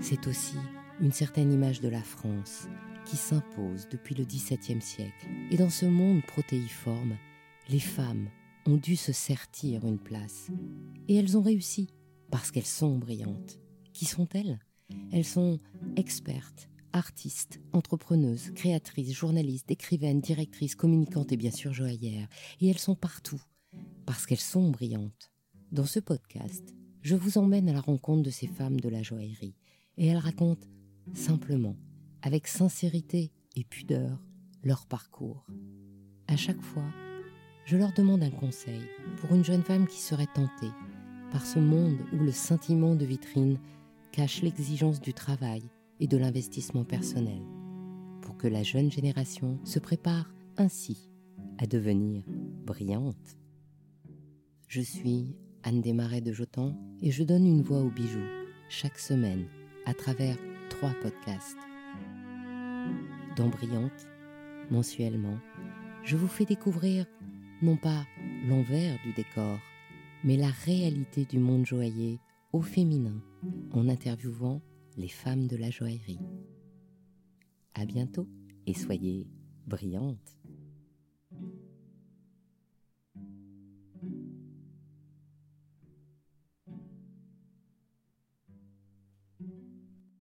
c'est aussi une certaine image de la France qui s'impose depuis le XVIIe siècle. Et dans ce monde protéiforme, les femmes ont dû se sertir une place. Et elles ont réussi parce qu'elles sont brillantes. Qui sont-elles Elles? Sont expertes, artistes, entrepreneuses, créatrices, journalistes, écrivaines, directrices, communicantes et bien sûr joaillères. Et elles sont partout parce qu'elles sont brillantes. Dans ce podcast, je vous emmène à la rencontre de ces femmes de la joaillerie et elles racontent simplement, avec sincérité et pudeur, leur parcours. À chaque fois, je leur demande un conseil pour une jeune femme qui serait tentée par ce monde où le scintillement de vitrine cache l'exigence du travail et de l'investissement personnel, pour que la jeune génération se prépare ainsi à devenir brillante. Je suis Anne Desmarais de Jotan et je donne une voix aux bijoux chaque semaine à travers trois podcasts. Dans Brillante, mensuellement, je vous fais découvrir non pas l'envers du décor, mais la réalité du monde joaillier au féminin en interviewant les femmes de la joaillerie. À bientôt et soyez brillantes.